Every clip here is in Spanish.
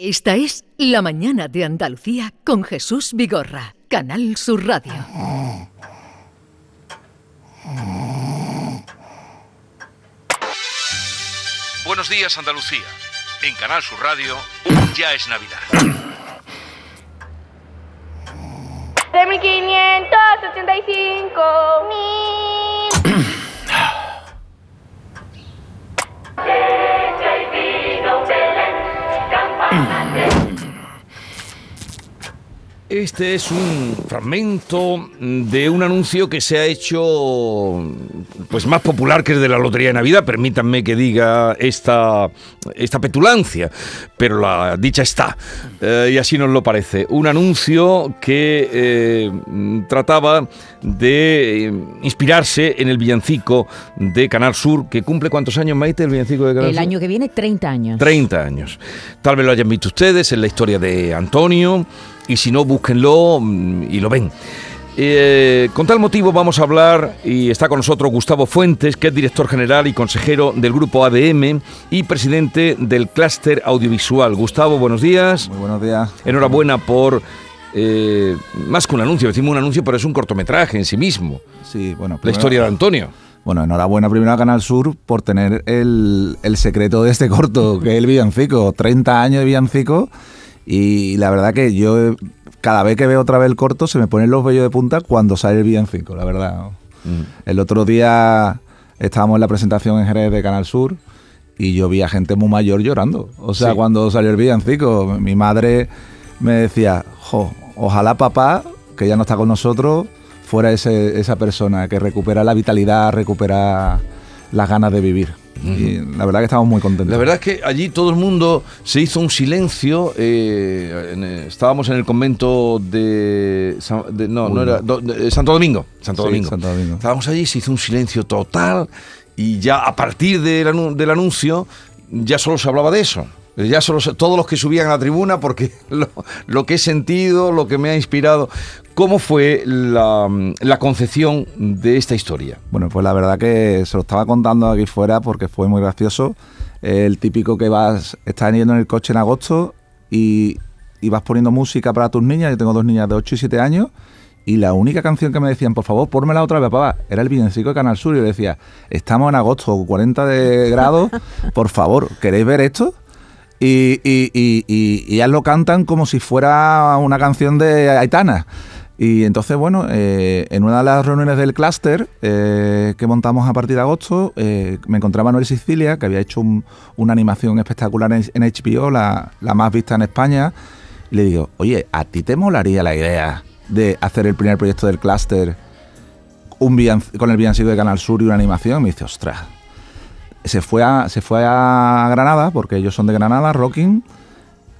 Esta es La Mañana de Andalucía con Jesús Vigorra, Canal Sur Radio. Buenos días Andalucía. En Canal Sur Radio ya es Navidad. De 1585. Este es un fragmento de un anuncio que se ha hecho pues más popular que el de la Lotería de Navidad, permítanme que diga esta, esta petulancia, pero la dicha está, eh, y así nos lo parece. Un anuncio que eh, trataba de eh, inspirarse en el villancico de Canal Sur, que cumple cuántos años, Maite, el villancico de Canal El Sur? año que viene, 30 años. 30 años. Tal vez lo hayan visto ustedes en la historia de Antonio y si no, búsquenlo mm, y lo ven. Eh, con tal motivo vamos a hablar y está con nosotros Gustavo Fuentes, que es director general y consejero del grupo ADM y presidente del clúster audiovisual. Gustavo, buenos días. Muy buenos días. Enhorabuena por, eh, más que un anuncio, decimos un anuncio, pero es un cortometraje en sí mismo. Sí, bueno. La historia de Antonio. Bueno, enhorabuena primero a Canal Sur por tener el, el secreto de este corto, que es el villancico. 30 años de villancico. Y la verdad que yo, eh, cada vez que veo otra vez el corto, se me ponen los vellos de punta cuando sale el villancico, la verdad. El otro día estábamos en la presentación en Jerez de Canal Sur y yo vi a gente muy mayor llorando. O sea, Sí. cuando salió el villancico, mi madre me decía, jo, ojalá papá, que ya no está con nosotros, fuera ese- esa persona que recupera la vitalidad, recupera las ganas de vivir. Y la verdad que estamos muy contentos. La verdad es que allí todo el mundo se hizo un silencio. eh, en, eh, estábamos en el convento de, San- de- no, Uy, no era do- de Santo Domingo. Santo Sí, Domingo. Santo Domingo. Estábamos allí, se hizo un silencio total y ya a partir del, del anuncio ya solo se hablaba de eso. Ya solo todos los que subían a la tribuna, porque lo, que he sentido, lo que me ha inspirado. ¿Cómo fue la, concepción de esta historia? Bueno, pues la verdad que se lo estaba contando aquí fuera porque fue muy gracioso. El típico que vas, estás yendo en el coche en agosto y, vas poniendo música para tus niñas. Yo tengo dos niñas de 8 y 7 años. Y la única canción que me decían, por favor, pónmela otra vez, papá, era el villancico de Canal Sur. Y yo decía, estamos en agosto, 40 de grados, por favor, ¿queréis ver esto? Y, y, y, y- y lo cantan como si fuera una canción de Aitana. Y entonces, bueno, eh, en una de las reuniones del clúster eh, que montamos a partir de agosto, eh, me encontré a Manuel Sicilia, que había hecho un- una animación espectacular en, HBO, la, más vista en España. Y le digo, oye, ¿a ti te molaría la idea de hacer el primer proyecto del clúster con el villancico de Canal Sur y una animación? Me dice, ostras, se fue a, se fue a Granada, porque ellos son de Granada, Rocking,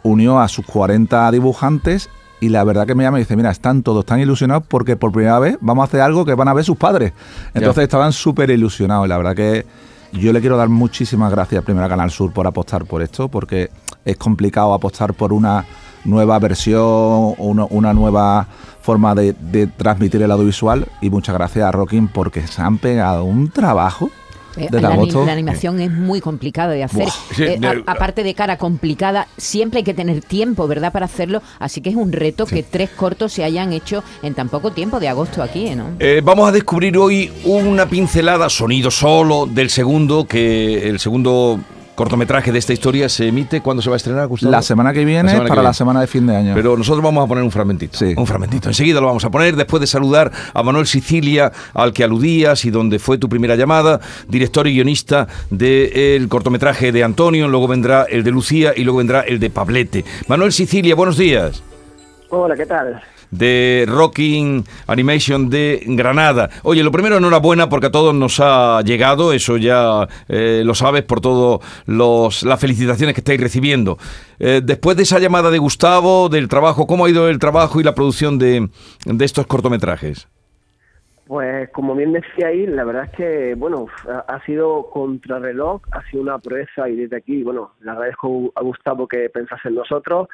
unió a sus 40 dibujantes y la verdad que me llama y dice, mira, están todos tan ilusionados porque por primera vez vamos a hacer algo que van a ver sus padres. Entonces estaban súper ilusionados y la verdad que yo le quiero dar muchísimas gracias primero a Canal Sur por apostar por esto, porque es complicado apostar por una nueva versión, una, una nueva forma de, de transmitir el audiovisual. Y muchas gracias a Rocking porque se han pegado un trabajo Eh, la, animación es muy complicada de hacer. Eh, a- aparte de cara complicada, siempre hay que tener tiempo, ¿verdad?, para hacerlo. Así que es un reto que tres cortos se hayan hecho en tan poco tiempo de agosto aquí, ¿no? Eh, vamos a descubrir hoy una pincelada, sonido solo, del segundo, que el segundo cortometraje de esta historia se emite cuando se va a estrenar, Gustavo. La semana que viene La semana que para viene. la semana de fin de año. Pero nosotros vamos a poner un fragmentito. Sí. Un fragmentito. Enseguida lo vamos a poner después de saludar a Manuel Sicilia, al que aludías y donde fue tu primera llamada, director y guionista del cortometraje de Antonio, luego vendrá el de Lucía y luego vendrá el de Pablete. Manuel Sicilia, buenos días. Hola, ¿qué tal? De Rocking Animation de Granada. Oye, lo primero, enhorabuena porque a todos nos ha llegado, eso ya eh, lo sabes por todas las felicitaciones que estáis recibiendo. Eh, después de esa llamada de Gustavo, del trabajo, ¿cómo ha ido el trabajo y la producción de, de estos cortometrajes? Pues como bien decía ahí, la verdad es que, bueno, ha sido contrarreloj, ha sido una proeza y desde aquí, bueno, le agradezco a Gustavo que pensase en nosotros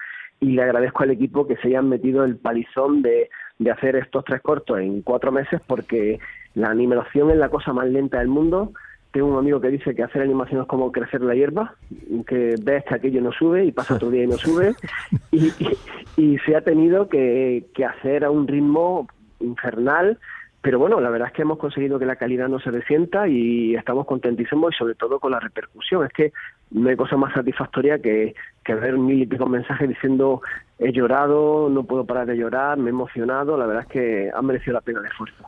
y le agradezco al equipo que se hayan metido el palizón de, de hacer estos tres cortos en cuatro meses porque la animación es la cosa más lenta del mundo, tengo un amigo que dice que hacer animación es como crecer la hierba, que ves que aquello no sube y pasa otro día y no sube, y, y- y se ha tenido que, que hacer a un ritmo infernal, pero bueno, la verdad es que hemos conseguido que la calidad no se resienta y estamos contentísimos y sobre todo con la repercusión. Es que no hay cosa más satisfactoria que, que ver mil y pico mensajes diciendo he llorado, no puedo parar de llorar, me he emocionado, la verdad es que ha merecido la pena el esfuerzo.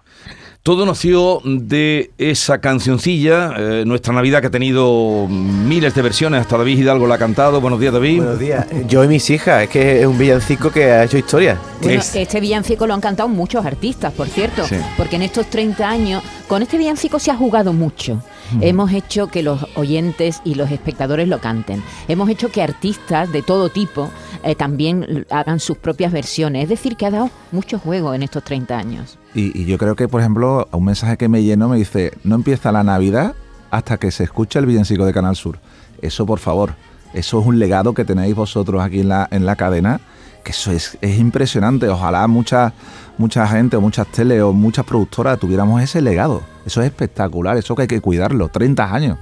Todo nació de esa cancioncilla, eh, Nuestra Navidad, que ha tenido miles de versiones, hasta David Hidalgo la ha cantado. Buenos días, David. Buenos días. Yo y mis hijas, es que es un villancico que ha hecho historia. Bueno, Es- este villancico lo han cantado muchos artistas, por cierto, Sí. porque en estos 30 años, con este villancico se ha jugado mucho. Hemos hecho que los oyentes y los espectadores lo canten. Hemos hecho que artistas de todo tipo eh, también hagan sus propias versiones. Es decir, que ha dado mucho juego en estos 30 años. Y, yo creo que, por ejemplo, un mensaje que me llenó me dice, no empieza la Navidad hasta que se escucha el villancico de Canal Sur. Eso, por favor, eso es un legado que tenéis vosotros aquí en la, en la cadena, que eso es, es impresionante. Ojalá mucha, mucha gente o muchas tele o muchas productoras tuviéramos ese legado. Eso es espectacular, eso que hay que cuidarlo. 30 años.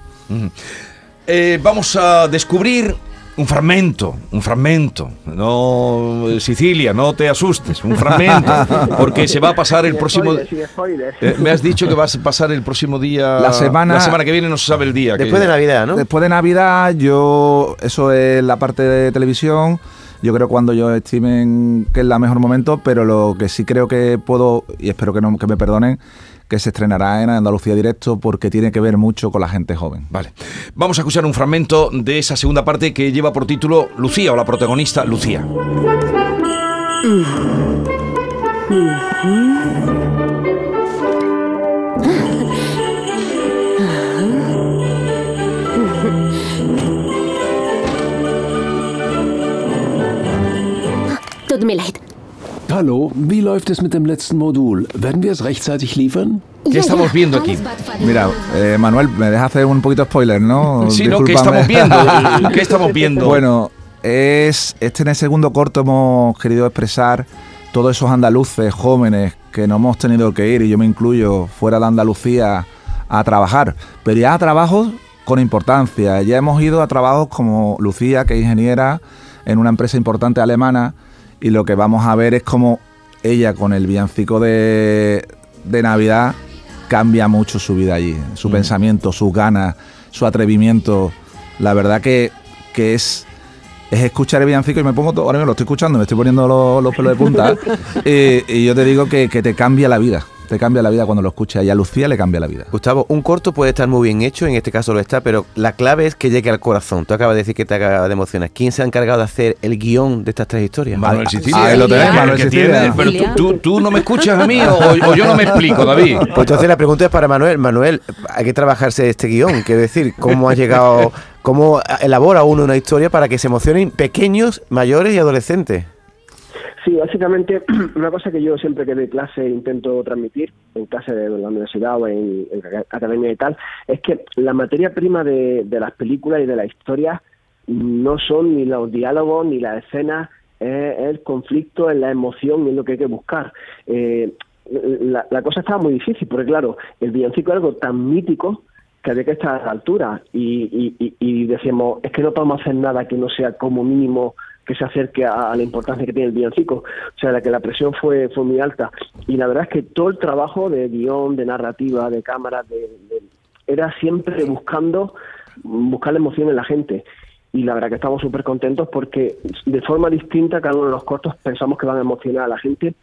Eh, vamos a descubrir un fragmento, un fragmento. No, eh, Sicilia, no te asustes, un fragmento. Porque se va a pasar el próximo... Eh, me has dicho que vas a pasar el próximo día... La semana- La semana que viene no se sabe el día. que- Después de Navidad, ¿no? Después de Navidad, yo, eso es la parte de televisión. Yo creo cuando yo estimen que es la mejor momento, pero lo que sí creo que puedo, y espero que, no, que me perdonen, que se estrenará en Andalucía Directo porque tiene que ver mucho con la gente joven. Vale. Vamos a escuchar un fragmento de esa segunda parte que lleva por título Lucía o la protagonista Lucía. Hallo, wie läuft es mit dem letzten Modul? Werden wir es rechtzeitig liefern? ¿Qué estamos viendo aquí? Mira, eh, Manuel, me dejas hacer un poquito de spoiler, ¿no? Sí, ¿no? ¿Qué estamos viendo? ¿Qué estamos viendo? Bueno, es este en el segundo corto hemos querido expresar todos esos andaluces jóvenes que no hemos tenido que ir, y yo me incluyo, fuera de Andalucía a trabajar, pero ya a trabajos con importancia. Ya hemos ido a trabajos como Lucía, que es ingeniera en una empresa importante alemana, y lo que vamos a ver es cómo ella con el villancico de, de Navidad cambia mucho su vida allí, su pensamiento, sus ganas, su atrevimiento. La verdad que, que es, es escuchar el villancico y me pongo todo, ahora mismo lo estoy escuchando, me estoy poniendo los, los pelos de punta y, y yo te digo que, que te cambia la vida, te cambia la vida cuando lo escuchas y a Lucía le cambia la vida. Gustavo, un corto puede estar muy bien hecho, en este caso lo está, pero la clave es que llegue al corazón. Tú acabas de decir que te acaba de emocionar. ¿Quién se ha encargado de hacer el guion de estas tres historias? Manuel Sicilia. Ahí lo tenés, El Manuel Sicilia. Pero tú, tú- tú no me escuchas a mí o, o yo no me explico, David. Pues entonces la pregunta es para Manuel. Manuel, hay que trabajarse este guion. Quiero decir, ¿cómo ha llegado, cómo elabora uno una historia para que se emocionen pequeños, mayores y adolescentes? Sí, básicamente una cosa que yo siempre que doy clase intento transmitir, en clase de la universidad o en, en academia y tal, es que la materia prima de, de las películas y de la historia no son ni los diálogos ni las escenas, es el conflicto, es la emoción y es lo que hay que buscar. Eh, la, la cosa estaba muy difícil, porque claro, el villancico es algo tan mítico que había que estar a la altura y, y, y- y decíamos, es que no podemos hacer nada que no sea como mínimo que se acerque a, a la importancia que tiene el villancico. O sea, la que la presión fue, fue muy alta. Y la verdad es que todo el trabajo de guion, de narrativa, de cámara, de, de- era siempre buscando buscar la emoción en la gente. Y la verdad que estamos súper contentos porque de forma distinta cada uno de los cortos pensamos que van a emocionar a la gente.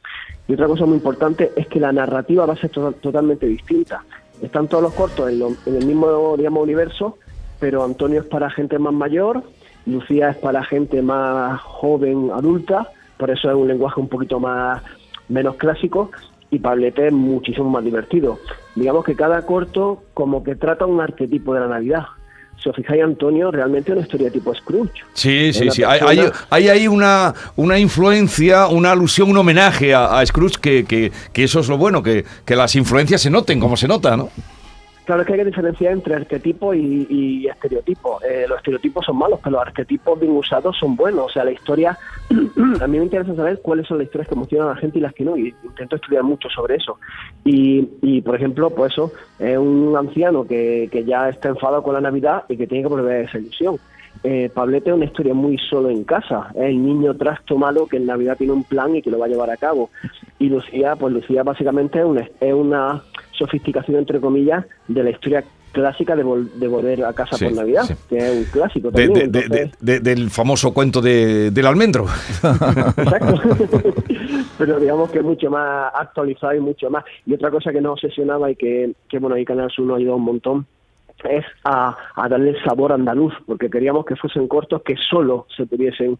Y otra cosa muy importante es que la narrativa va a ser to- totalmente distinta. Están todos los cortos en, lo- en el mismo digamos, universo, pero Antonio es para gente más mayor, Lucía es para gente más joven, adulta, por eso es un lenguaje un poquito más menos clásico, y Pablete es muchísimo más divertido. Digamos que cada corto como que trata un arquetipo de la Navidad. Si os fijáis, Antonio realmente es una historia tipo Scrooge. Sí, sí, sí. Hay, hay, ahí una, una influencia, una alusión, un homenaje a, a Scrooge, que, que, que eso es lo bueno, que, que las influencias se noten como se nota, ¿no? Claro, es que hay que diferenciar entre arquetipo y, y estereotipo. Eh, los estereotipos son malos, pero los arquetipos bien usados son buenos. O sea, la historia, a mí me interesa saber cuáles son las historias que emocionan a la gente y las que no, y intento estudiar mucho sobre eso. Y, y por ejemplo, pues eso, es un anciano que, que ya está enfadado con la Navidad y que tiene que volver a esa ilusión. Eh, Pablete es una historia muy solo en casa. Es el niño trasto malo que en Navidad tiene un plan y que lo va a llevar a cabo. Y Lucía, pues Lucía básicamente es una, es una sofisticación, entre comillas, de la historia clásica de, vol- de volver a casa Sí, por Navidad, sí. que es un clásico De- también. de- entonces- del famoso cuento de- del almendro. Exacto. Pero digamos que es mucho más actualizado y mucho más. Y otra cosa que nos obsesionaba y que, que bueno, ahí Canal Sur nos ayudó un montón es a, a darle el sabor andaluz, porque queríamos que fuesen cortos que solo se pudiesen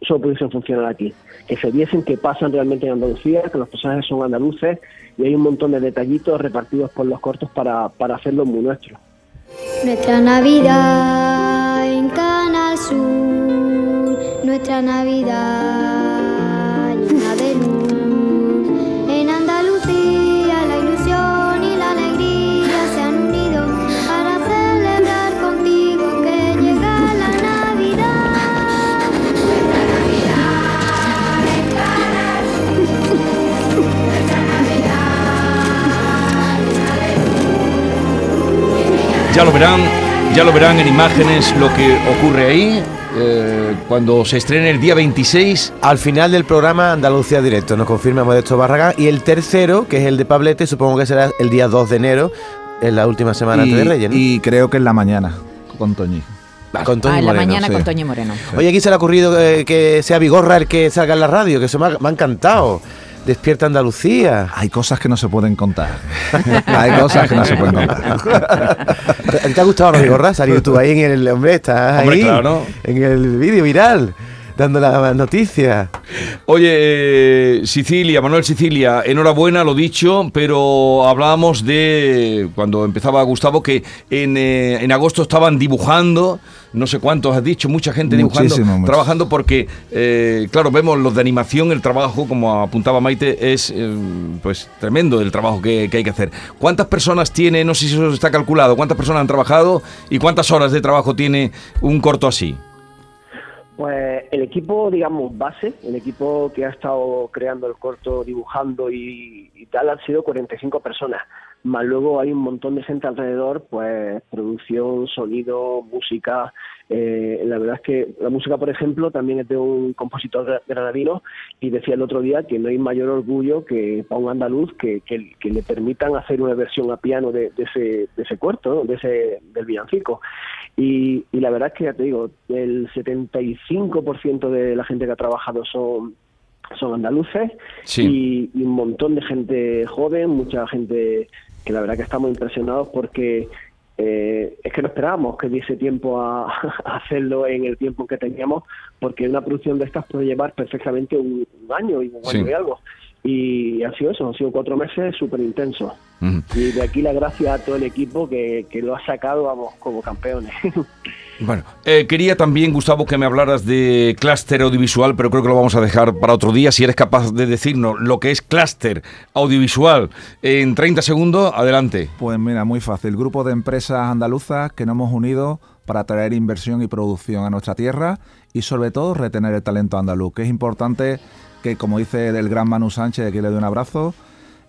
solo pudiesen funcionar aquí, que se viesen que pasan realmente en Andalucía, que los personajes son andaluces y hay un montón de detallitos repartidos por los cortos para, para hacerlo muy nuestro. Nuestra Navidad en Canal Sur, nuestra Navidad Ya lo verán, ya lo verán en imágenes lo que ocurre ahí. eh, cuando se estrene el día 26, Al final del programa Andalucía Directo, nos confirma Modesto Barragán. Y el tercero, que es el de Pablete, supongo que será el día 2 de enero, en la última semana antes de Reyes, ¿no? y creo que en la mañana, con Toñi. con Toño Ah, en la mañana sí. con Toño Moreno. Oye, aquí se le ha ocurrido eh, que sea Vigorra el que salga en la radio, que eso me ha, me ha encantado. Despierta Andalucía. Hay cosas que no se pueden contar. Hay cosas que no se pueden contar. ¿A ti te ha gustado, no, Vigorra? Salir tú ahí en el... Hombre, estás Hombre, ahí, en el vídeo viral, dando la noticia. Oye, eh, Sicilia, Manuel Sicilia, enhorabuena, lo dicho, pero hablábamos de, cuando empezaba Gustavo, que en, eh, en agosto estaban dibujando, no sé cuántos has dicho, mucha gente dibujando, Muchísimo, trabajando, porque, eh, claro, vemos los de animación, el trabajo, como apuntaba Maite, es pues tremendo el trabajo que, que hay que hacer. ¿Cuántas personas tiene, no sé si eso está calculado, cuántas personas han trabajado y cuántas horas de trabajo tiene un corto así? Pues el equipo, digamos, base, el equipo que ha estado creando el corto, dibujando y, y tal, han sido 45 personas. Más luego hay un montón de gente alrededor, pues producción, sonido, música. Eh, la verdad es que la música, por ejemplo, también es de un compositor gra- granadino y decía el otro día que no hay mayor orgullo que para un andaluz que, que, que le permitan hacer una versión a piano de, de ese, de ese corto, ¿no? de ese, del villancico. Y, y la verdad es que ya te digo, el 75% de la gente que ha trabajado son son andaluces Sí. y, y un montón de gente joven, mucha gente que la verdad que estamos impresionados porque eh, es que no esperábamos que diese tiempo a, a hacerlo en el tiempo que teníamos, porque una producción de estas puede llevar perfectamente un, un año y un Sí. año y algo. Y ha sido eso, han sido cuatro meses súper intensos. Y de aquí la gracia a todo el equipo que, que lo ha sacado, vamos, como campeones. Bueno, eh, quería también, Gustavo, que me hablaras de clúster audiovisual, pero creo que lo vamos a dejar para otro día. Si eres capaz de decirnos lo que es clúster audiovisual en 30 segundos, adelante. Pues mira, muy fácil. Grupo de empresas andaluzas que nos hemos unido para traer inversión y producción a nuestra tierra y sobre todo retener el talento andaluz, que es importante que, como dice el gran Manu Sánchez, aquí le doy un abrazo,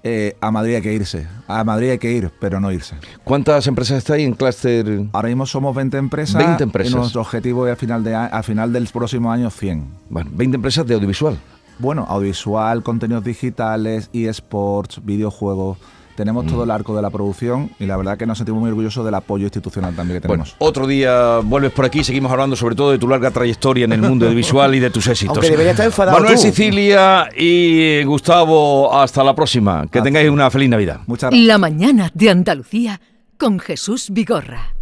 eh, a Madrid hay que irse. A Madrid hay que ir, pero no irse. ¿Cuántas empresas estáis en clúster? Ahora mismo somos 20 empresas. 20 empresas. Y nuestro objetivo es al final, de, a- al final del próximo año 100. Bueno, 20 empresas de audiovisual. Bueno, audiovisual, contenidos digitales, eSports, videojuegos. Tenemos todo el arco de la producción y la verdad que nos sentimos muy orgullosos del apoyo institucional también que Bueno, tenemos. otro día vuelves por aquí, seguimos hablando sobre todo de tu larga trayectoria en el mundo audiovisual y de tus éxitos. Aunque debería estar enfadado Manuel tú. Sicilia y Gustavo, hasta la próxima. Que tengáis una feliz Navidad. Muchas gracias. La mañana de Andalucía con Jesús Vigorra.